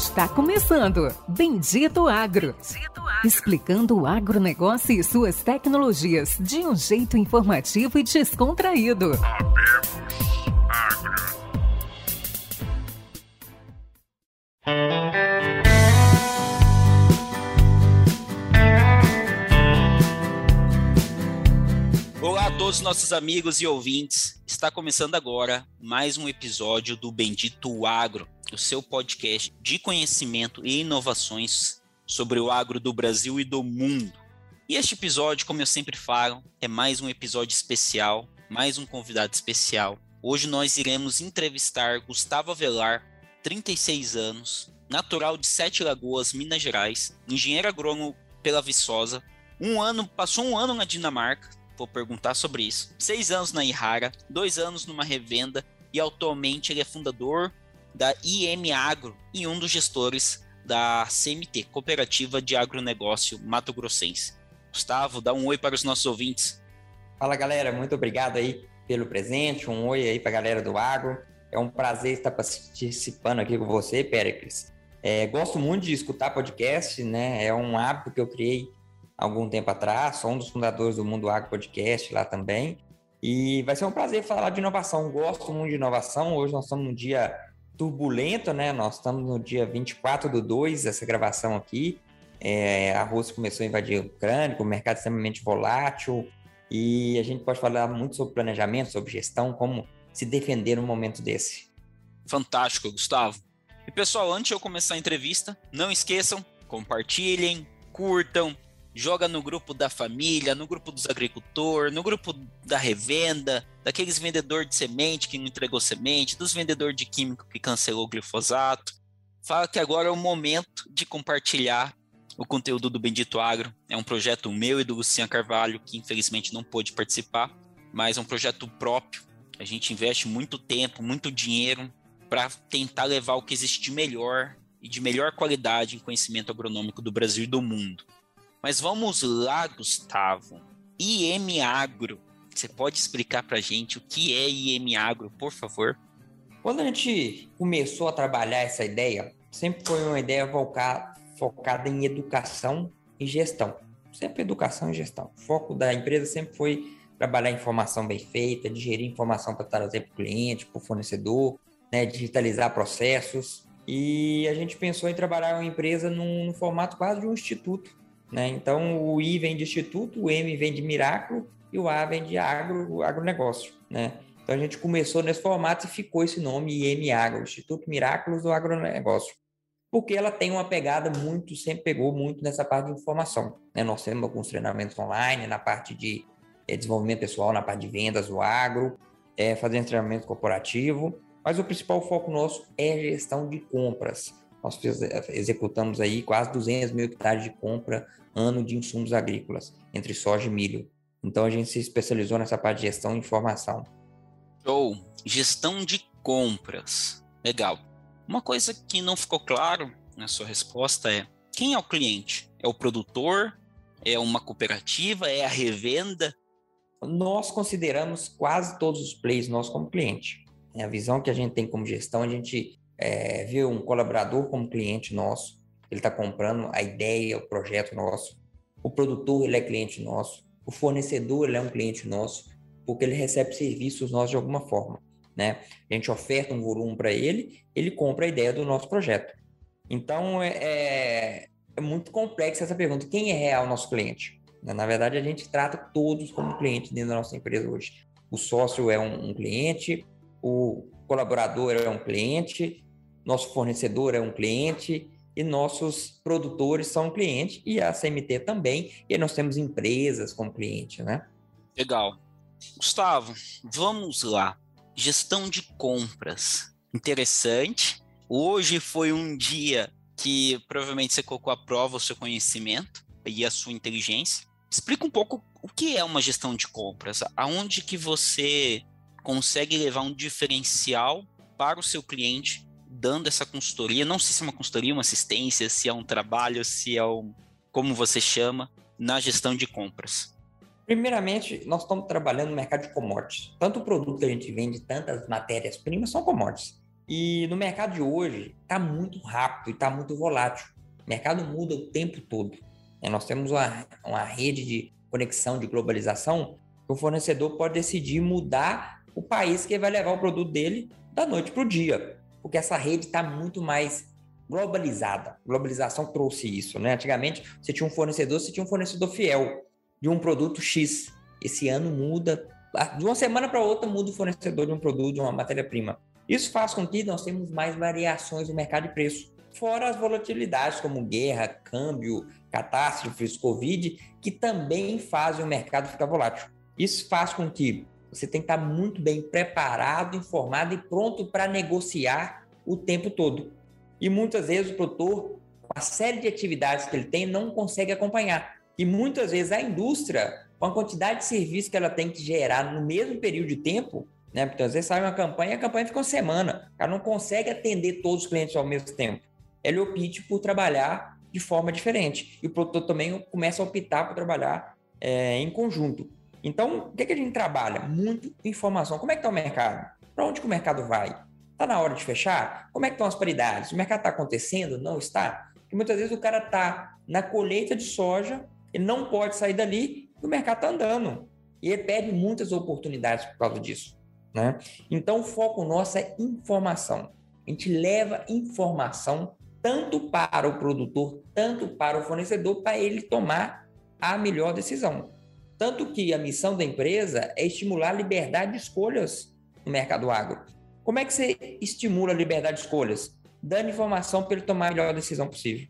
Está começando Bendito Agro. Bendito Agro. Explicando o agronegócio e suas tecnologias de um jeito informativo e descontraído. Olá a todos nossos amigos e ouvintes. Está começando agora mais um episódio do Bendito Agro o seu podcast de conhecimento e inovações sobre o agro do Brasil e do mundo. E este episódio, como eu sempre falo, é mais um episódio especial, mais um convidado especial. Hoje nós iremos entrevistar Gustavo Avelar, 36 anos, natural de Sete Lagoas, Minas Gerais, engenheiro agrônomo pela Viçosa. Um ano, passou um ano na Dinamarca, vou perguntar sobre isso. Seis anos na Ihara, dois anos numa revenda e atualmente ele é fundador da IM Agro e um dos gestores da CMT, Cooperativa de Agronegócio Mato Grossense. Gustavo, dá um oi para os nossos ouvintes. Fala galera, muito obrigado aí pelo presente, um oi aí para a galera do agro. É um prazer estar participando aqui com você, Péricles. É, gosto muito de escutar podcast, né? É um hábito que eu criei algum tempo atrás, sou um dos fundadores do Mundo Agro Podcast lá também. E vai ser um prazer falar de inovação. Gosto muito de inovação. Hoje nós estamos num dia turbulento, né? Nós estamos no dia 24 do 2, essa gravação aqui. É, a Rússia começou a invadir a Ucrânia, o mercado extremamente volátil, e a gente pode falar muito sobre planejamento, sobre gestão, como se defender num momento desse. Fantástico, Gustavo. E pessoal, antes de eu começar a entrevista, não esqueçam, compartilhem, curtam, joga no grupo da família, no grupo dos agricultores, no grupo da revenda, daqueles vendedor de semente que não entregou semente, dos vendedores de químico que cancelou o glifosato. Fala que agora é o momento de compartilhar o conteúdo do Bendito Agro. É um projeto meu e do Luciano Carvalho, que infelizmente não pôde participar, mas é um projeto próprio. A gente investe muito tempo, muito dinheiro para tentar levar o que existe de melhor e de melhor qualidade em conhecimento agronômico do Brasil e do mundo. Mas vamos lá, Gustavo. IM Agro. Você pode explicar para a gente o que é IM Agro, por favor? Quando a gente começou a trabalhar essa ideia, sempre foi uma ideia focada em educação e gestão. Sempre educação e gestão. O foco da empresa sempre foi trabalhar informação bem feita, digerir informação para trazer para o cliente, para o fornecedor, né, digitalizar processos. E a gente pensou em trabalhar uma empresa num, num formato quase de um instituto, né? Então, o I vem de instituto, o M vem de Miraculo e o A vem de agro, agronegócio. Né? Então, a gente começou nesse formato e ficou esse nome IM Agro, Instituto Miraculos do Agronegócio. Porque ela tem uma pegada muito, sempre pegou muito nessa parte de informação. Né? Nós temos alguns treinamentos online na parte de é, desenvolvimento pessoal, na parte de vendas do agro, é, fazendo treinamento corporativo, mas o principal foco nosso é gestão de compras. Nós fiz, executamos aí quase 200 mil hectares de compra ano de insumos agrícolas, entre soja e milho. Então a gente se especializou nessa parte de gestão e informação. Ou gestão de compras. Legal. Uma coisa que não ficou claro na sua resposta é: quem é o cliente? É o produtor? É uma cooperativa? É a revenda? Nós consideramos quase todos os players nossos como cliente. A visão que a gente tem como gestão, a gente é, um colaborador como cliente nosso, ele está comprando a ideia, o projeto nosso. O produtor, ele é cliente nosso. O fornecedor, ele é um cliente nosso, porque ele recebe serviços nossos de alguma forma. Né? A gente oferta um volume para ele, ele compra a ideia do nosso projeto. Então, é, é, é muito complexa essa pergunta. Quem é real nosso cliente? Na verdade, a gente trata todos como clientes dentro da nossa empresa hoje. O sócio é um, um cliente, o colaborador é um cliente, nosso fornecedor é um cliente, e nossos produtores são clientes e a CMT também, e nós temos empresas como cliente, né? Legal. Gustavo, vamos lá. Gestão de compras. Interessante. Hoje foi um dia que provavelmente você colocou à prova o seu conhecimento e a sua inteligência. Explica um pouco o que é uma gestão de compras. Aonde que você consegue levar um diferencial para o seu cliente dando essa consultoria. Não sei se é uma consultoria, uma assistência, se é um trabalho, se é um. como você chama, na gestão de compras. Primeiramente, nós estamos trabalhando no mercado de commodities. Tanto o produto que a gente vende, tantas matérias-primas são commodities. E no mercado de hoje está muito rápido e está muito volátil. O mercado muda o tempo todo. Né? Nós temos uma, uma rede de conexão, de globalização, que o fornecedor pode decidir mudar o país que vai levar o produto dele da noite para o dia, porque essa rede está muito mais globalizada. Globalização trouxe isso, né? Antigamente você tinha um fornecedor, você tinha um fornecedor fiel de um produto X. Esse ano muda, de uma semana para outra muda o fornecedor de um produto, de uma matéria-prima. Isso faz com que nós temos mais variações no mercado de preço, fora as volatilidades como guerra, câmbio, catástrofes, Covid, que também fazem o mercado ficar volátil. Isso faz com que você tenha que estar muito bem preparado, informado e pronto para negociar o tempo todo. E muitas vezes o produtor, com a série de atividades que ele tem, não consegue acompanhar. E muitas vezes a indústria, com a quantidade de serviço que ela tem que gerar no mesmo período de tempo, né? Porque às vezes sai uma campanha e a campanha fica uma semana. Cara não consegue atender todos os clientes ao mesmo tempo. Ele opte por trabalhar de forma diferente. E o produtor também começa a optar por trabalhar é, em conjunto. Então, o que, é que a gente trabalha? Muito informação. Como é que está o mercado? Para onde que o mercado vai? Está na hora de fechar? Como é que estão as paridades? O mercado está acontecendo? Não está? Porque muitas vezes o cara está na colheita de soja, ele não pode sair dali e o mercado está andando. E ele perde muitas oportunidades por causa disso. Né? Então, o foco nosso é informação. A gente leva informação tanto para o produtor, tanto para o fornecedor, para ele tomar a melhor decisão. Tanto que a missão da empresa é estimular a liberdade de escolhas no mercado agro. Como é que você estimula a liberdade de escolhas? Dando informação para ele tomar a melhor decisão possível.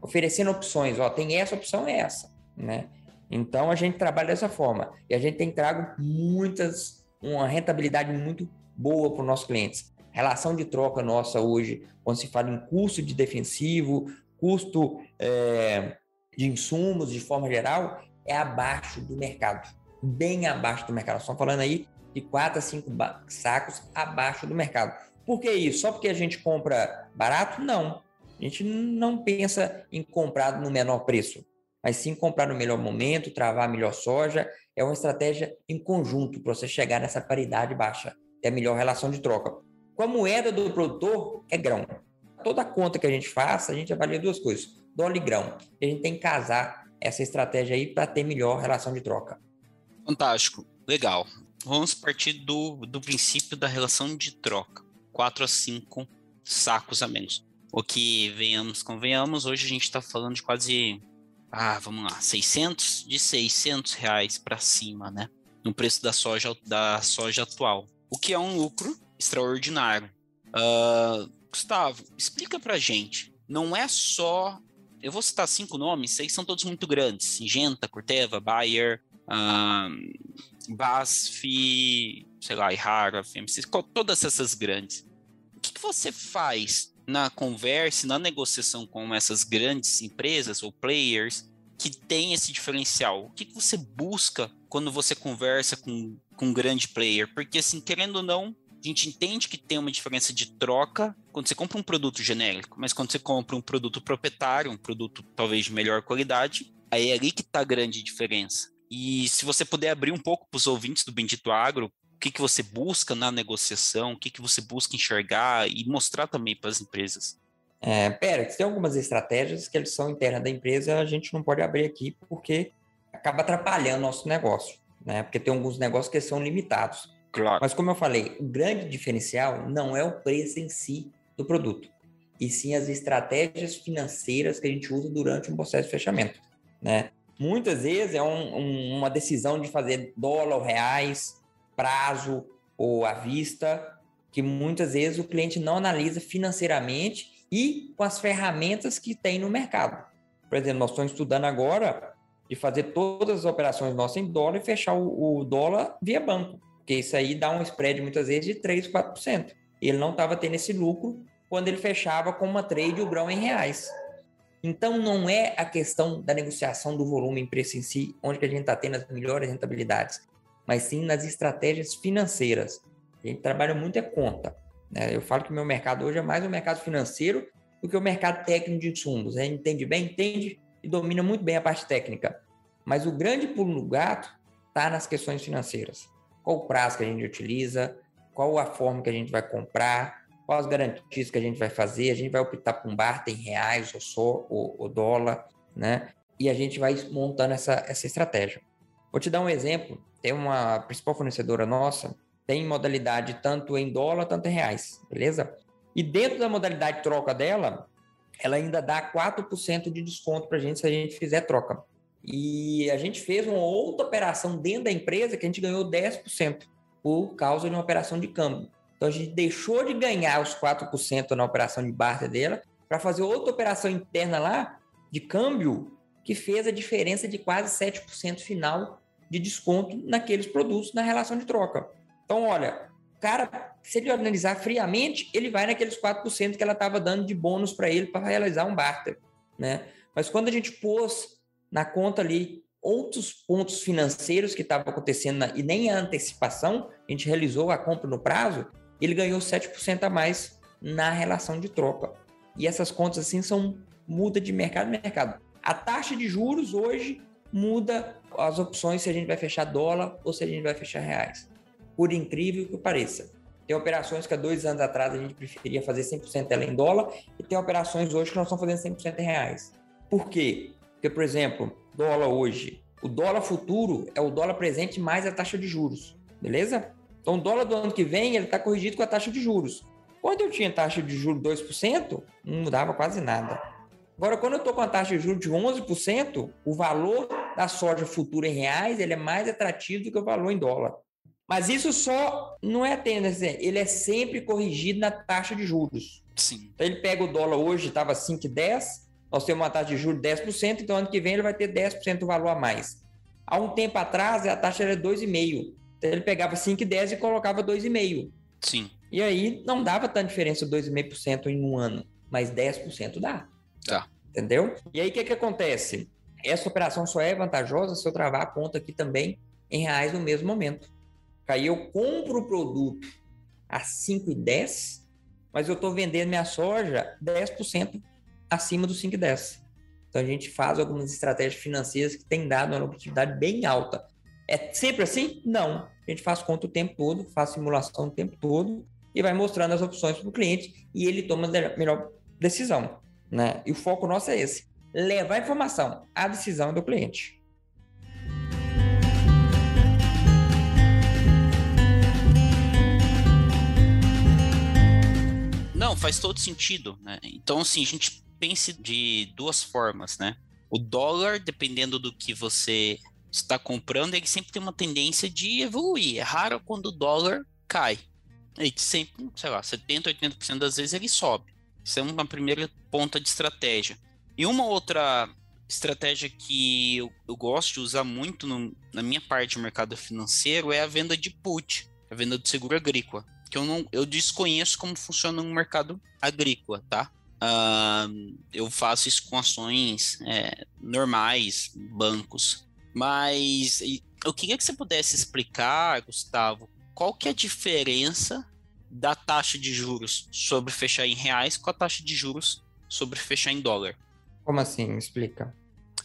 Oferecendo opções, ó, tem essa opção, é essa, né? Então a gente trabalha dessa forma e a gente tem trago muitas, uma rentabilidade muito boa para os nossos clientes. Relação de troca nossa hoje, quando se fala em custo de defensivo, custo é, de insumos de forma geral, é abaixo do mercado, bem abaixo do mercado. Estamos falando aí de 4 a 5 sacos abaixo do mercado. Por que isso? Só porque a gente compra barato? Não. A gente não pensa em comprar no menor preço, mas sim comprar no melhor momento, travar a melhor soja. É uma estratégia em conjunto para você chegar nessa paridade baixa, ter a melhor relação de troca. Com a moeda do produtor, é grão. Toda conta que a gente faça, a gente avalia duas coisas: dólar e grão. A gente tem que casar essa estratégia aí para ter melhor relação de troca. Fantástico, legal. Vamos partir do, do princípio da relação de troca. 4 a 5 sacos a menos. O que venhamos, convenhamos, hoje a gente está falando de quase, ah, vamos lá, 600, de 600 reais para cima, né? No preço da soja, da soja atual. O que é um lucro extraordinário. Uh, Gustavo, explica para gente. Não é só eu vou citar cinco nomes, seis são todos muito grandes: Singenta, Corteva, Bayer, um, BASF, sei lá, Ihara, FMC, todas essas grandes. O que, que você faz na conversa, na negociação com essas grandes empresas ou players que tem esse diferencial? O que, que você busca quando você conversa com, com um grande player? Porque, assim, querendo ou não, a gente entende que tem uma diferença de troca quando você compra um produto genérico, mas quando você compra um produto proprietário, um produto talvez de melhor qualidade, aí é ali que está a grande diferença. E se você puder abrir um pouco para os ouvintes do Bendito Agro, o que, que você busca na negociação, o que, que você busca enxergar e mostrar também para as empresas. É, pera, tem algumas estratégias que eles são internas da empresa, a gente não pode abrir aqui porque acaba atrapalhando nosso negócio, né? Porque tem alguns negócios que são limitados. Claro. Mas como eu falei, o grande diferencial não é o preço em si do produto, e sim as estratégias financeiras que a gente usa durante um processo de fechamento, né? Muitas vezes é um, um, uma decisão de fazer dólar ou reais, prazo ou à vista, que muitas vezes o cliente não analisa financeiramente e com as ferramentas que tem no mercado. Por exemplo, nós estamos estudando agora de fazer todas as operações nossas em dólar e fechar o, o dólar via banco. Porque isso aí dá um spread muitas vezes de 3%, 4%. Ele não estava tendo esse lucro quando ele fechava com uma trade o grão em reais. Então não é a questão da negociação do volume em preço em si, onde que a gente está tendo as melhores rentabilidades, mas sim nas estratégias financeiras. A gente trabalha muito é conta. Né? Eu falo que meu mercado hoje é mais o mercado financeiro do que o mercado técnico de insumos. A gente entende bem, entende e domina muito bem a parte técnica. Mas o grande pulo no gato está nas questões financeiras qual o prazo que a gente utiliza, qual a forma que a gente vai comprar, quais garantias que a gente vai fazer, a gente vai optar por um bar, tem reais ou só, o dólar, né? E a gente vai montando essa, essa estratégia. Vou te dar um exemplo. Tem uma principal fornecedora nossa, tem modalidade tanto em dólar, tanto em reais, beleza? E dentro da modalidade troca dela, ela ainda dá 4% de desconto para a gente se a gente fizer troca. E a gente fez uma outra operação dentro da empresa que a gente ganhou 10% por causa de uma operação de câmbio. Então a gente deixou de ganhar os 4% na operação de barter dela para fazer outra operação interna lá de câmbio que fez a diferença de quase 7% final de desconto naqueles produtos na relação de troca. Então, olha, cara, se ele analisar friamente, ele vai naqueles 4% que ela estava dando de bônus para ele para realizar um barter, né? Mas quando a gente pôs na conta ali outros pontos financeiros que estavam acontecendo na, e nem a antecipação, a gente realizou a compra no prazo, ele ganhou 7% a mais na relação de troca. E essas contas assim são muda de mercado a mercado. A taxa de juros hoje muda as opções se a gente vai fechar dólar ou se a gente vai fechar reais. Por incrível que pareça. Tem operações que há dois anos atrás a gente preferia fazer 100% ela em dólar e tem operações hoje que nós estamos fazendo 100% em reais. Por quê? Porque, por exemplo, dólar hoje, o dólar futuro é o dólar presente mais a taxa de juros, beleza? Então, o dólar do ano que vem, ele está corrigido com a taxa de juros. Quando eu tinha taxa de juros 2%, não mudava quase nada. Agora, quando eu estou com a taxa de juros de 11%, o valor da soja futura em reais ele é mais atrativo do que o valor em dólar. Mas isso só não é tendência, ele é sempre corrigido na taxa de juros. Sim. Então, ele pega o dólar hoje, estava 5,10, nós temos uma taxa de juros de 10%, então ano que vem ele vai ter 10% do valor a mais. Há um tempo atrás, a taxa era 2,5%. Então ele pegava 5,10 e colocava 2,5. Sim. E aí não dava tanta diferença 2,5% em um ano, mas 10% dá. Dá. Entendeu? E aí o que, que acontece? Essa operação só é vantajosa se eu travar a conta aqui também em reais no mesmo momento. Aí eu compro o produto a 5,10, mas eu estou vendendo minha soja 10% acima do 5,10. Então a gente faz algumas estratégias financeiras que têm dado uma lucratividade bem alta. É sempre assim? Não. A gente faz conta o tempo todo, faz simulação o tempo todo e vai mostrando as opções para o cliente e ele toma a melhor decisão. Né? E o foco nosso é esse: levar a informação, a decisão do cliente. Não, faz todo sentido, né? Então, assim, a gente pensa de duas formas, né? O dólar, dependendo do que você está comprando, ele sempre tem uma tendência de evoluir. É raro quando o dólar cai. Ele sempre, sei lá, 70%, 80% das vezes ele sobe. Isso é uma primeira ponta de estratégia. E uma outra estratégia que eu, eu gosto de usar muito no, na minha parte do mercado financeiro é a venda de put, a venda de seguro agrícola. Que eu não eu desconheço como funciona no mercado agrícola, tá? Uh, eu faço isso com ações é, normais, bancos. Mas eu queria que você pudesse explicar, Gustavo, qual que é a diferença da taxa de juros sobre fechar em reais com a taxa de juros sobre fechar em dólar. Como assim? Explica.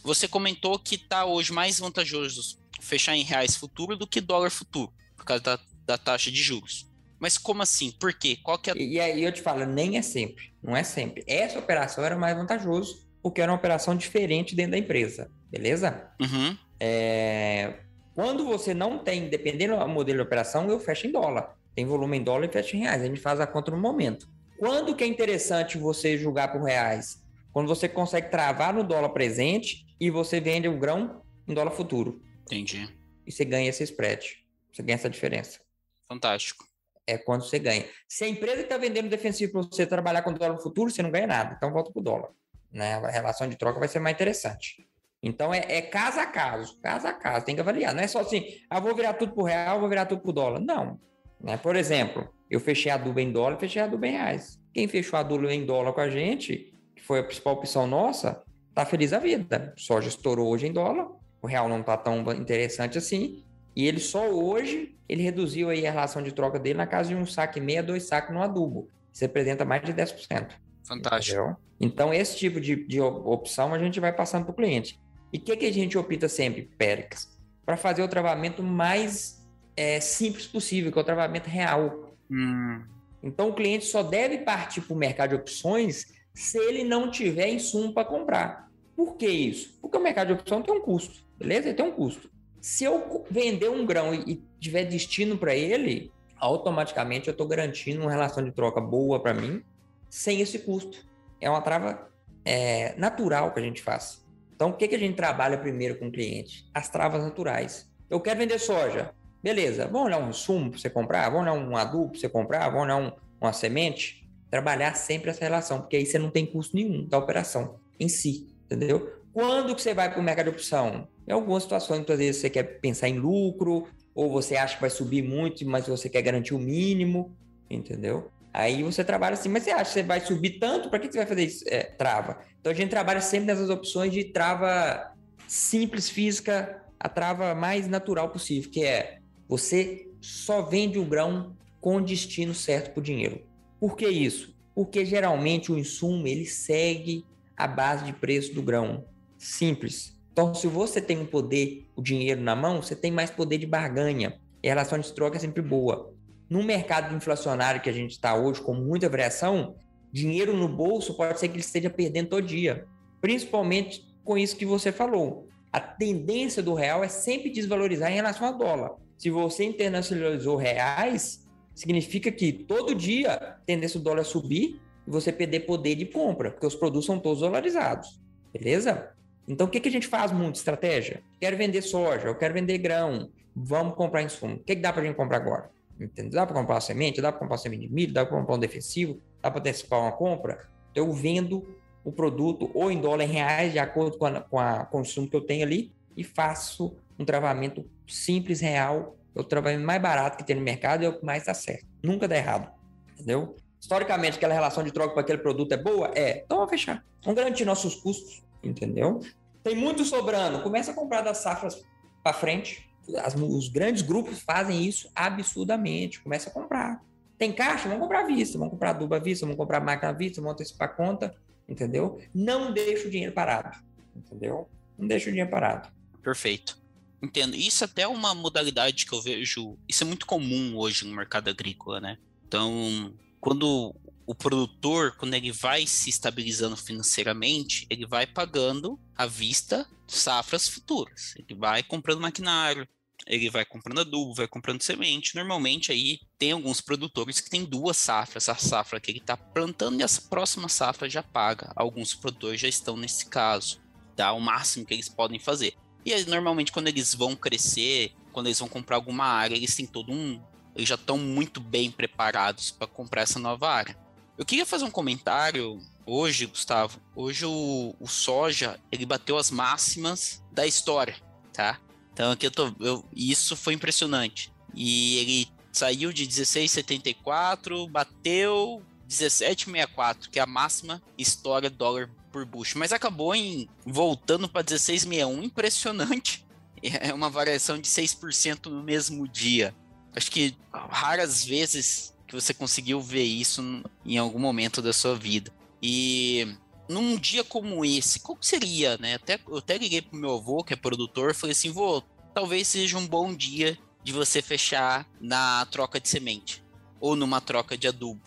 Você comentou que está hoje mais vantajoso fechar em reais futuro do que dólar futuro, por causa da, da taxa de juros. Mas como assim? Por quê? Qual que é... E, e aí eu te falo, nem é sempre. Não é sempre. Essa operação era mais vantajoso porque era uma operação diferente dentro da empresa. Beleza? Uhum. É... Quando você não tem, dependendo do modelo de operação, eu fecho em dólar. Tem volume em dólar e fecho em reais. A gente faz a conta no momento. Quando que é interessante você julgar por reais? Quando você consegue travar no dólar presente e você vende o grão em dólar futuro. Entendi. E você ganha esse spread. Você ganha essa diferença. Fantástico. É quando você ganha. Se a empresa está vendendo defensivo para você trabalhar com dólar futuro, você não ganha nada. Então volta para o dólar. Né? A relação de troca vai ser mais interessante. Então é, é caso a caso, caso a caso, tem que avaliar. Não é só assim, ah, vou virar tudo por real, vou virar tudo por dólar. Não. Né? Por exemplo, eu fechei a Duba em dólar, fechei a Duba em reais. Quem fechou a Duba em dólar com a gente, que foi a principal opção nossa, tá feliz a vida. Soja estourou hoje em dólar, o real não tá tão interessante assim, e ele só hoje, ele reduziu aí a relação de troca dele na casa de um saque meia, dois saques no adubo. Isso representa mais de 10%. Fantástico. Entendeu? Então, esse tipo de, de opção a gente vai passando para o cliente. E o que, que a gente opta sempre, Périx? Para fazer o travamento mais é, simples possível, que é o travamento real. Hum. Então o cliente só deve partir para o mercado de opções se ele não tiver insumo para comprar. Por que isso? Porque o mercado de opção tem um custo, beleza? Ele tem um custo. Se eu vender um grão e tiver destino para ele, automaticamente eu estou garantindo uma relação de troca boa para mim, sem esse custo. É uma trava é, natural que a gente faz. Então, o que, que a gente trabalha primeiro com o cliente? As travas naturais. Eu quero vender soja. Beleza, vamos olhar um insumo para você comprar? Vamos olhar um adubo para você comprar? Vamos olhar um, uma semente? Trabalhar sempre essa relação, porque aí você não tem custo nenhum da operação em si, entendeu? Quando que você vai para o mercado de opção? Em algumas situações, muitas vezes você quer pensar em lucro, ou você acha que vai subir muito, mas você quer garantir o mínimo, entendeu? Aí você trabalha assim, mas você acha que você vai subir tanto? Para que você vai fazer isso? É, trava. Então a gente trabalha sempre nessas opções de trava simples física, a trava mais natural possível, que é você só vende o grão com destino certo para o dinheiro. Por que isso? Porque geralmente o insumo ele segue a base de preço do grão. Simples. Então, se você tem um poder, o dinheiro na mão, você tem mais poder de barganha. E a relação de troca é sempre boa. No mercado inflacionário que a gente está hoje, com muita variação, dinheiro no bolso pode ser que ele esteja perdendo todo dia. Principalmente com isso que você falou. A tendência do real é sempre desvalorizar em relação ao dólar. Se você internacionalizou reais, significa que todo dia a tendência do dólar subir e você perder poder de compra, porque os produtos são todos dolarizados. Beleza? Então, o que, que a gente faz muito? Estratégia. Quero vender soja, eu quero vender grão, vamos comprar insumo. O que, que dá para a gente comprar agora? Entendeu? Dá para comprar semente, dá para comprar semente de milho, dá para comprar um defensivo, dá para antecipar uma compra. Então, eu vendo o produto ou em dólar em reais, de acordo com, a, com a consumo que eu tenho ali, e faço um travamento simples, real. É o travamento mais barato que tem no mercado e é o que mais dá certo. Nunca dá errado. Entendeu? Historicamente, aquela relação de troca para aquele produto é boa? É. Então, vamos fechar. Vamos garantir nossos custos entendeu? Tem muito sobrando, começa a comprar das safras para frente. As, os grandes grupos fazem isso absurdamente, começa a comprar. Tem caixa? Vamos comprar à vista, vamos comprar adubo à vista, vamos comprar máquina à vista, vamos antecipar conta, entendeu? Não deixa o dinheiro parado, entendeu? Não deixa o dinheiro parado. Perfeito. Entendo. Isso até é uma modalidade que eu vejo. Isso é muito comum hoje no mercado agrícola, né? Então, quando o produtor, quando ele vai se estabilizando financeiramente, ele vai pagando à vista safras futuras. Ele vai comprando maquinário, ele vai comprando adubo, vai comprando semente. Normalmente aí tem alguns produtores que têm duas safras, a safra que ele está plantando e a próxima safra já paga. Alguns produtores já estão nesse caso, dá o máximo que eles podem fazer. E aí, normalmente quando eles vão crescer, quando eles vão comprar alguma área, eles têm todo um, eles já estão muito bem preparados para comprar essa nova área. Eu queria fazer um comentário hoje, Gustavo. Hoje o, o soja ele bateu as máximas da história, tá? Então aqui eu tô, eu, isso foi impressionante. E ele saiu de 16,74, bateu 17,64, que é a máxima história dólar por bucho, mas acabou em voltando para 16,61, impressionante. É uma variação de 6% no mesmo dia. Acho que raras vezes que você conseguiu ver isso em algum momento da sua vida. E num dia como esse, qual seria, né? Até, eu até liguei pro meu avô, que é produtor, falei assim, vô, talvez seja um bom dia de você fechar na troca de semente ou numa troca de adubo.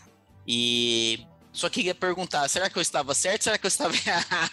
E só queria perguntar, será que eu estava certo? Será que eu estava errado?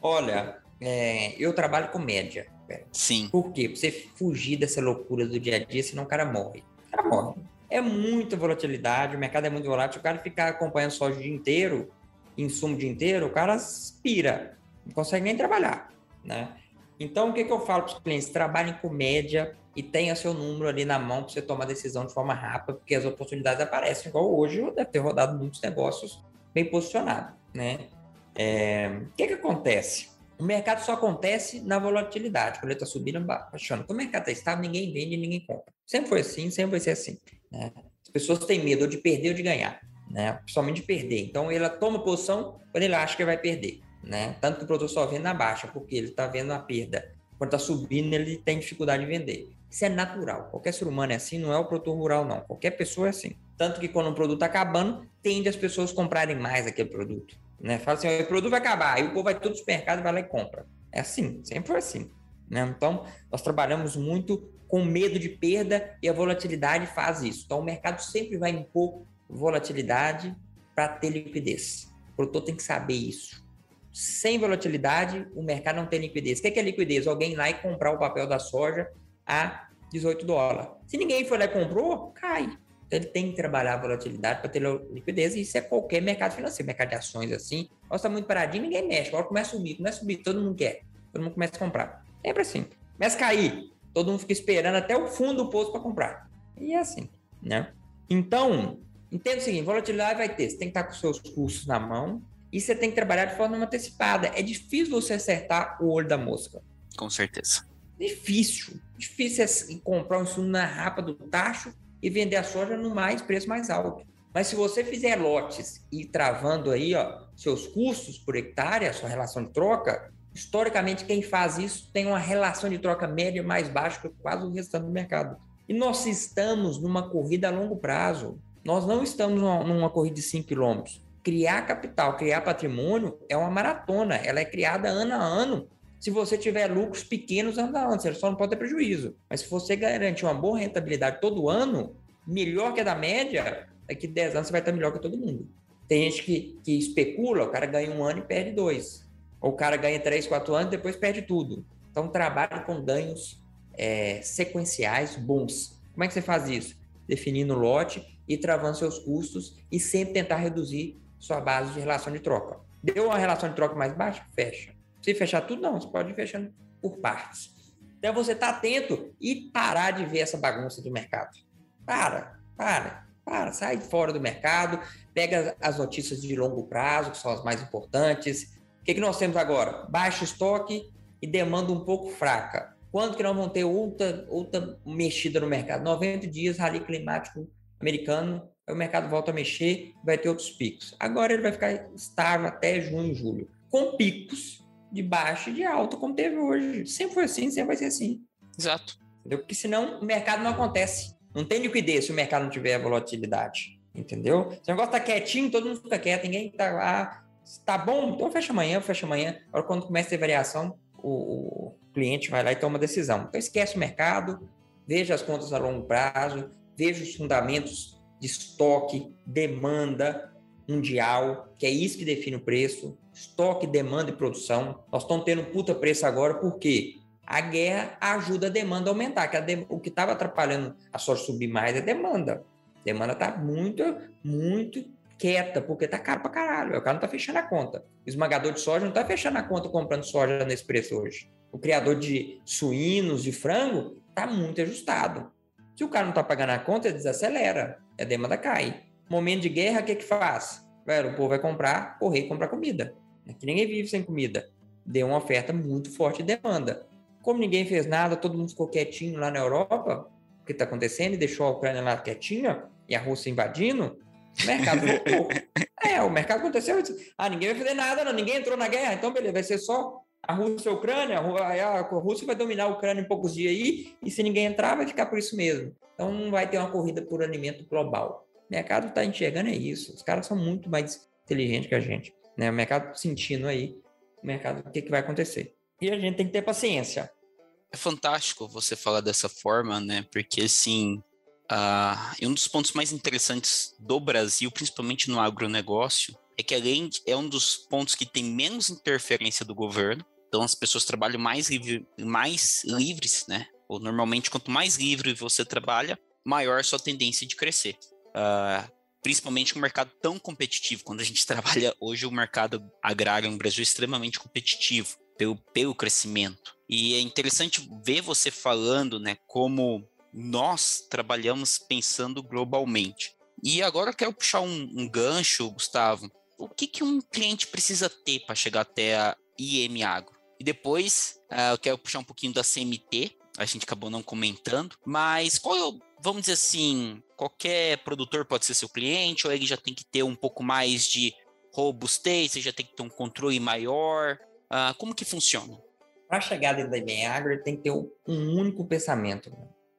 Olha, é, eu trabalho com média. Sim. Por quê? Pra você fugir dessa loucura do dia a dia, senão o cara morre. O cara morre é muita volatilidade, o mercado é muito volátil. O cara ficar acompanhando só o dia inteiro, insumo o dia inteiro, o cara aspira, não consegue nem trabalhar, né? Então, o que, que eu falo para os clientes? Trabalhem com média e tenha seu número ali na mão para você tomar decisão de forma rápida, porque as oportunidades aparecem, igual hoje, deve ter rodado muitos negócios bem posicionados, né? É... O que, que acontece? O mercado só acontece na volatilidade, quando ele está subindo, baixando. Quando o mercado está estável, ninguém vende, ninguém compra. Sempre foi assim, sempre vai ser assim. Né? As pessoas têm medo de perder ou de ganhar, né? principalmente de perder. Então, ela toma posição quando ele acha que vai perder. Né? Tanto que o produtor só vende na baixa, porque ele está vendo a perda. Quando está subindo, ele tem dificuldade de vender. Isso é natural. Qualquer ser humano é assim, não é o produtor rural, não. Qualquer pessoa é assim. Tanto que quando o produto está acabando, tende as pessoas comprarem mais aquele produto. Né? Fala assim, o produto vai acabar, aí o povo vai todo supermercado, vai lá e compra. É assim, sempre foi assim. Né? Então, nós trabalhamos muito com medo de perda e a volatilidade faz isso. Então, o mercado sempre vai impor volatilidade para ter liquidez. O produtor tem que saber isso. Sem volatilidade, o mercado não tem liquidez. O que é, liquidez? Alguém lá e comprar o papel da soja a 18 dólares. Se ninguém foi lá e comprou, cai. Então ele tem que trabalhar a volatilidade para ter liquidez, e isso é qualquer mercado financeiro, mercado de ações assim. Nossa, está muito paradinho, ninguém mexe. Agora começa a subir, começa a subir, todo mundo quer. Todo mundo começa a comprar. Sempre assim. Começa a cair, todo mundo fica esperando até o fundo do poço para comprar. E é assim, né? Então, entenda o seguinte: volatilidade vai ter, você tem que estar com seus custos na mão e você tem que trabalhar de forma antecipada. É difícil você acertar o olho da mosca. Com certeza. Difícil. Difícil é comprar um insumo na rapa do tacho e vender a soja no mais preço mais alto. Mas se você fizer lotes e travando aí ó, seus custos por hectare, a sua relação de troca, Historicamente, quem faz isso tem uma relação de troca média mais baixa que quase o restante do mercado. E nós estamos numa corrida a longo prazo. Nós não estamos numa, numa corrida de 5 quilômetros. Criar capital, criar patrimônio é uma maratona. Ela é criada ano a ano. Se você tiver lucros pequenos ano a ano, você só não pode ter prejuízo. Mas se você garantir uma boa rentabilidade todo ano, melhor que a da média, daqui 10 anos você vai estar melhor que todo mundo. Tem gente que, que especula, o cara ganha um ano e perde dois. Ou o cara ganha 3, 4 anos depois perde tudo. Então, trabalhe com ganhos é, sequenciais bons. Como é que você faz isso? Definindo o lote e travando seus custos e sempre tentar reduzir sua base de relação de troca. Deu uma relação de troca mais baixa? Fecha. Se fechar tudo, não. Você pode ir fechando por partes. Então, você está atento e parar de ver essa bagunça do mercado. Para, para, para. Sai fora do mercado, pega as notícias de longo prazo, que são as mais importantes, o que, que nós temos agora? Baixo estoque e demanda um pouco fraca. Quando que nós vamos ter outra, outra mexida no mercado? 90 dias, rally climático americano, o mercado volta a mexer, vai ter outros picos. Agora ele vai ficar estável até junho e julho, com picos de baixa e de alta, como teve hoje. Sempre foi assim, sempre vai ser assim. Exato. Entendeu? Porque senão o mercado não acontece. Não tem liquidez se o mercado não tiver volatilidade. Entendeu? Se o negócio tá quietinho, todo mundo fica quieto, ninguém tá lá Tá bom, então fecha amanhã, fecha amanhã. Agora, quando começa a ter variação, o, o cliente vai lá e toma decisão. Então, esquece o mercado, veja as contas a longo prazo, veja os fundamentos de estoque, demanda mundial, que é isso que define o preço. Estoque, demanda e produção. Nós estamos tendo puta preço agora, por quê? A guerra ajuda a demanda a aumentar. Que a de... O que estava atrapalhando a soja subir mais é a demanda. A demanda está muito, muito quieta, porque tá caro pra caralho. O cara não tá fechando a conta. O esmagador de soja não tá fechando a conta comprando soja nesse preço hoje. O criador de suínos, de frango, tá muito ajustado. Se o cara não tá pagando a conta, ele desacelera. A demanda cai. Momento de guerra, o que que faz? Velho, o povo vai comprar, correr e comprar comida. É que ninguém vive sem comida. Deu uma oferta muito forte de demanda. Como ninguém fez nada, todo mundo ficou quietinho lá na Europa, o que está acontecendo, e deixou a Ucrânia lá quietinha, e a Rússia invadindo, o mercado voltou. é, o mercado aconteceu. Ah, ninguém vai fazer nada, não. Ninguém entrou na guerra. Então, beleza, vai ser só a Rússia e a Ucrânia. A Rússia vai dominar a Ucrânia em poucos dias aí. E se ninguém entrar, vai ficar por isso mesmo. Então, não vai ter uma corrida por alimento global. O mercado está enxergando é isso. Os caras são muito mais inteligentes que a gente. Né? O mercado sentindo aí o mercado, o que, que vai acontecer. E a gente tem que ter paciência. É fantástico você falar dessa forma, né? Porque, assim, Uh, e um dos pontos mais interessantes do Brasil, principalmente no agronegócio, é que além de, é um dos pontos que tem menos interferência do governo, então as pessoas trabalham mais, livre, mais livres, né? Ou normalmente, quanto mais livre você trabalha, maior sua tendência de crescer. Uh, principalmente com um mercado tão competitivo. Quando a gente trabalha hoje, o mercado agrário no Brasil é extremamente competitivo pelo, pelo crescimento. E é interessante ver você falando, né, como nós trabalhamos pensando globalmente. E agora eu quero puxar um, um gancho, Gustavo. O que, que um cliente precisa ter para chegar até a IM Agro? E depois uh, eu quero puxar um pouquinho da CMT, a gente acabou não comentando, mas qual é o, vamos dizer assim, qualquer produtor pode ser seu cliente, ou ele já tem que ter um pouco mais de robustez, você já tem que ter um controle maior? Uh, como que funciona? Para chegar dentro da IBM Agro, ele tem que ter um único pensamento.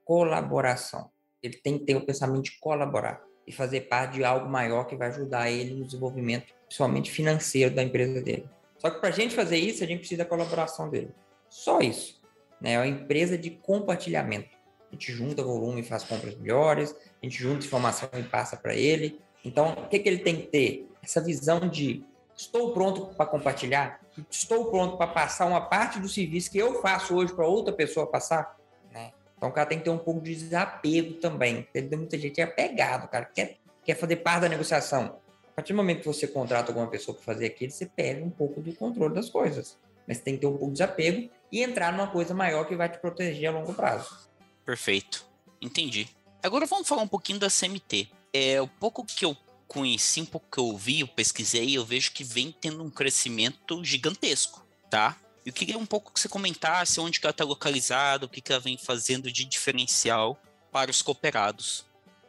Colaboração. Ele tem que ter o pensamento de colaborar e fazer parte de algo maior que vai ajudar ele no desenvolvimento, principalmente financeiro da empresa dele. Só que para a gente fazer isso, a gente precisa da colaboração dele. Só isso. Né? É uma empresa de compartilhamento. a gente junta volume e faz compras melhores, a gente junta informação e passa para ele. Então, o que, que ele tem que ter? Essa visão de estou pronto para compartilhar, estou pronto para passar uma parte do serviço que eu faço hoje para outra pessoa passar. Então, o cara tem que ter um pouco de desapego também. Tem muita gente é apegado, cara, quer, quer fazer parte da negociação. A partir do momento que você contrata alguma pessoa para fazer aquilo, você perde um pouco do controle das coisas. Mas tem que ter um pouco de desapego e entrar numa coisa maior que vai te proteger a longo prazo. Perfeito. Entendi. Agora vamos falar um pouquinho da CMT. É, o pouco que eu conheci, um pouco que eu ouvi, eu pesquisei, eu vejo que vem tendo um crescimento gigantesco, tá? Eu queria um pouco que você comentasse onde ela está localizada, o que, que ela vem fazendo de diferencial para os cooperados.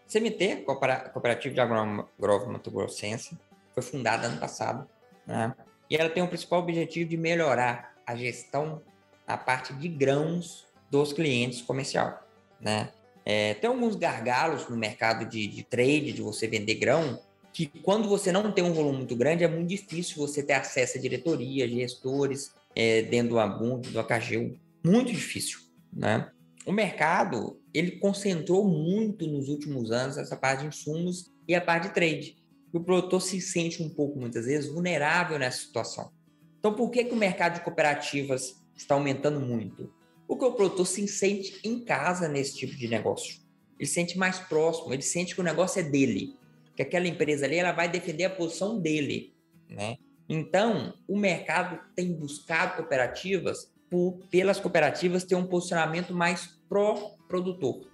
CMT, Cooperativa de Agro Mato Grossense, foi fundada ano passado, né? E ela tem o principal objetivo de melhorar a gestão na parte de grãos dos clientes comercial, né? É, tem alguns gargalos no mercado de, de, trade, de você vender grão, que quando você não tem um volume muito grande, é muito difícil você ter acesso a diretoria, gestores, é, dentro do Abund, do AKG, muito difícil, né? O mercado, ele concentrou muito nos últimos anos essa parte de insumos e a parte de trade. E o produtor se sente um pouco, muitas vezes, vulnerável nessa situação. Então, por que, que o mercado de cooperativas está aumentando muito? Porque o produtor se sente em casa nesse tipo de negócio. Ele se sente mais próximo, ele sente que o negócio é dele, que aquela empresa ali ela vai defender a posição dele, né? Então, o mercado tem buscado cooperativas por, pelas cooperativas ter um posicionamento mais pró-produtor.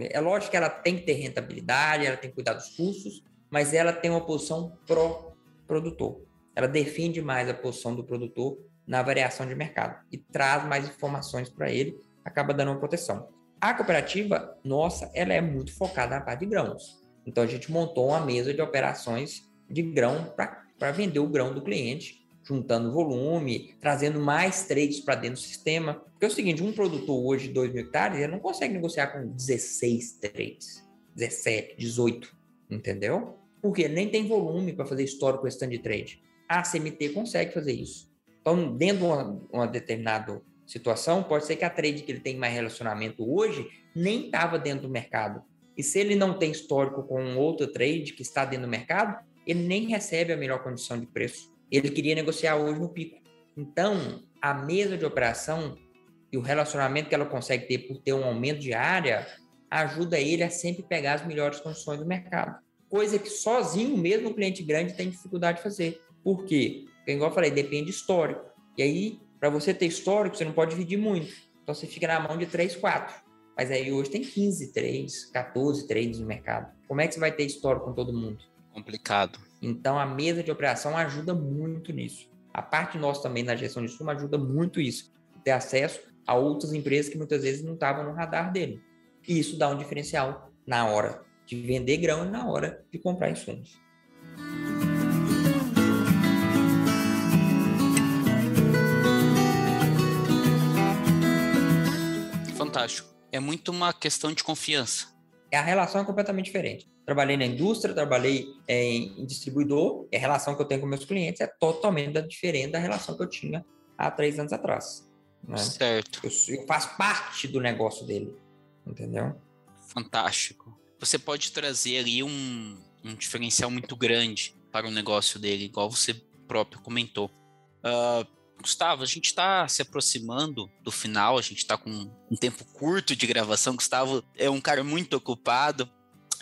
É lógico que ela tem que ter rentabilidade, ela tem que cuidar dos custos, mas ela tem uma posição pró-produtor. Ela defende mais a posição do produtor na variação de mercado e traz mais informações para ele, acaba dando uma proteção. A cooperativa nossa, ela é muito focada na parte de grãos. Então a gente montou uma mesa de operações de grão para vender o grão do cliente, juntando volume, trazendo mais trades para dentro do sistema. Porque é o seguinte, um produtor hoje de 2 mil hectares, ele não consegue negociar com 16 trades, 17, 18, entendeu? Porque ele nem tem volume para fazer histórico com stand trade. A CMT consegue fazer isso. Então, dentro de uma, uma determinada situação, pode ser que a trade que ele tem mais relacionamento hoje nem estava dentro do mercado. E se ele não tem histórico com outra trade que está dentro do mercado, ele nem recebe a melhor condição de preço. Ele queria negociar hoje no pico. Então, a mesa de operação e o relacionamento que ela consegue ter por ter um aumento de área ajuda ele a sempre pegar as melhores condições do mercado. Coisa que sozinho, mesmo o cliente grande, tem dificuldade de fazer. Por quê? Porque, igual eu falei, depende de histórico. E aí, para você ter histórico, você não pode dividir muito. Então, você fica na mão de 3, 4. Mas aí hoje tem 15 trades, 14 trades no mercado. Como é que você vai ter histórico com todo mundo? Complicado. Então, a mesa de operação ajuda muito nisso. A parte nossa também na gestão de suma ajuda muito isso. Ter acesso a outras empresas que muitas vezes não estavam no radar dele. E isso dá um diferencial na hora de vender grão e na hora de comprar insumos. fantástico. É muito uma questão de confiança. A relação é completamente diferente. Trabalhei na indústria, trabalhei é, em distribuidor, e a relação que eu tenho com meus clientes é totalmente diferente da relação que eu tinha há três anos atrás. Né? Certo. Eu, eu faço parte do negócio dele, entendeu? Fantástico. Você pode trazer ali um, um diferencial muito grande para o negócio dele, igual você próprio comentou. Uh, Gustavo, a gente está se aproximando do final, a gente está com um tempo curto de gravação. Gustavo é um cara muito ocupado.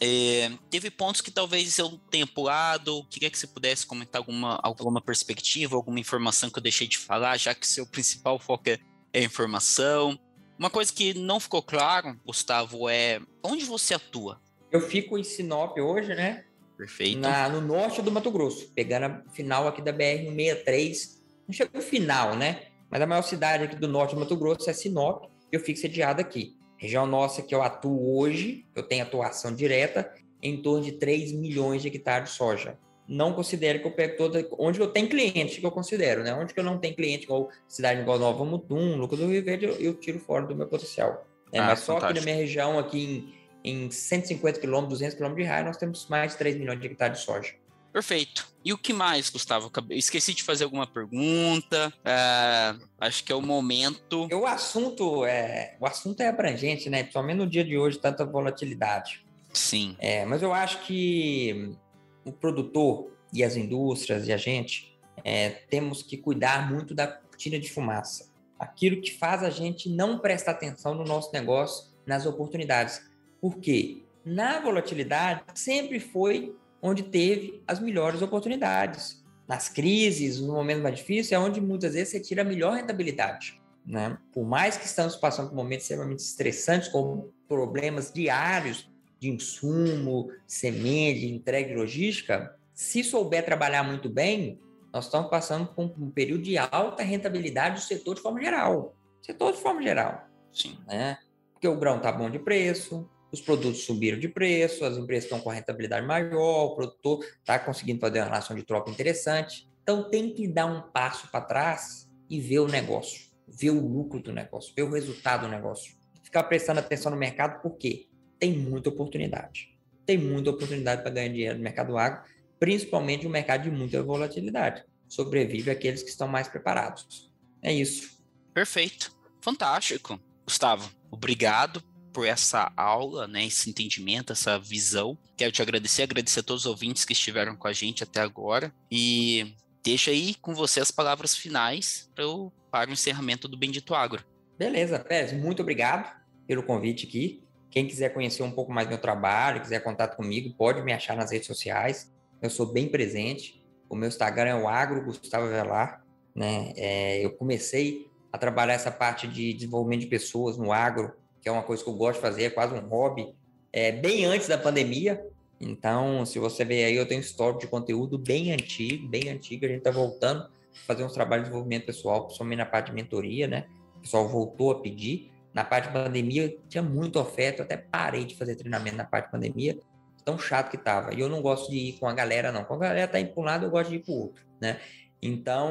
É, teve pontos que talvez eu tenha pulado. Queria que você pudesse comentar alguma, alguma perspectiva, alguma informação que eu deixei de falar, já que seu principal foco é, é informação. Uma coisa que não ficou claro, Gustavo, é onde você atua? Eu fico em Sinop hoje, né? Perfeito. Na, no norte do Mato Grosso, pegando a final aqui da BR-163, não chega no final, né? Mas a maior cidade aqui do norte do Mato Grosso é Sinop, e eu fico sediado aqui. Região nossa que eu atuo hoje, eu tenho atuação direta, em torno de 3 milhões de hectares de soja. Não considero que eu pego toda. Onde eu tenho cliente, que eu considero, né? Onde que eu não tenho cliente, igual cidade igual Nova Mutum, Lucas do Rio Verde, eu, eu tiro fora do meu potencial. É, ah, mas só aqui na minha região, aqui em, em 150 quilômetros, 200 quilômetros de raio, nós temos mais de 3 milhões de hectares de soja. Perfeito. E o que mais, Gustavo? esqueci de fazer alguma pergunta. É, acho que é o momento. O assunto é, o assunto é abrangente, né? Principalmente no dia de hoje, tanta volatilidade. Sim. É, mas eu acho que o produtor e as indústrias e a gente é, temos que cuidar muito da cortina de fumaça. Aquilo que faz a gente não prestar atenção no nosso negócio, nas oportunidades. Por quê? Na volatilidade, sempre foi onde teve as melhores oportunidades. Nas crises, no momento mais difícil, é onde muitas vezes você tira a melhor rentabilidade. Né? Por mais que estamos passando por momentos extremamente estressantes, com problemas diários de insumo, semente, de entrega e logística, se souber trabalhar muito bem, nós estamos passando por um período de alta rentabilidade do setor de forma geral. Setor de forma geral. Sim. Né? Porque o grão está bom de preço, os produtos subiram de preço, as empresas estão com rentabilidade maior, o produtor está conseguindo fazer uma relação de troca interessante. Então tem que dar um passo para trás e ver o negócio, ver o lucro do negócio, ver o resultado do negócio. Ficar prestando atenção no mercado, porque tem muita oportunidade. Tem muita oportunidade para ganhar dinheiro no mercado agro, principalmente um mercado de muita volatilidade. Sobrevive aqueles que estão mais preparados. É isso. Perfeito. Fantástico. Gustavo, obrigado por essa aula, né, esse entendimento, essa visão. Quero te agradecer, agradecer a todos os ouvintes que estiveram com a gente até agora e deixa aí com você as palavras finais para o, encerramento do Bendito Agro. Beleza, Pérez, muito obrigado pelo convite aqui. Quem quiser conhecer um pouco mais do meu trabalho, quiser contato comigo, pode me achar nas redes sociais. Eu sou bem presente. O meu Instagram é o Agro Gustavo Velar. Né? É, eu comecei a trabalhar essa parte de desenvolvimento de pessoas no agro que é uma coisa que eu gosto de fazer, é quase um hobby, é, bem antes da pandemia. Então, se você ver aí, eu tenho histórico de conteúdo bem antigo, bem antigo. A gente está voltando a fazer uns trabalhos de desenvolvimento pessoal, principalmente na parte de mentoria, né? O pessoal voltou a pedir. Na parte de pandemia, tinha muita oferta, eu até parei de fazer treinamento na parte de pandemia, tão chato que tava. E eu não gosto de ir com a galera, não. Com a galera tá indo para um lado, eu gosto de ir para o outro, né? Então,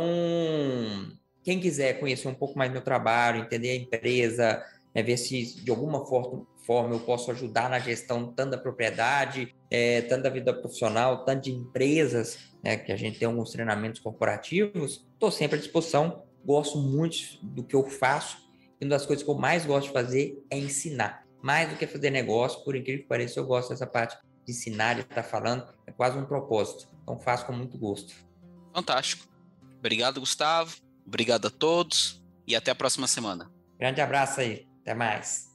quem quiser conhecer um pouco mais do meu trabalho, entender a empresa, é ver se de alguma forma eu posso ajudar na gestão tanto da propriedade, é, tanto da vida profissional, tanto de empresas, né, que a gente tem alguns treinamentos corporativos, estou sempre à disposição, gosto muito do que eu faço, e uma das coisas que eu mais gosto de fazer é ensinar. Mais do que fazer negócio, por incrível que pareça, eu gosto dessa parte de ensinar, de estar falando, é quase um propósito. Então faço com muito gosto. Fantástico. Obrigado, Gustavo. Obrigado a todos e até a próxima semana. Grande abraço aí. Até mais.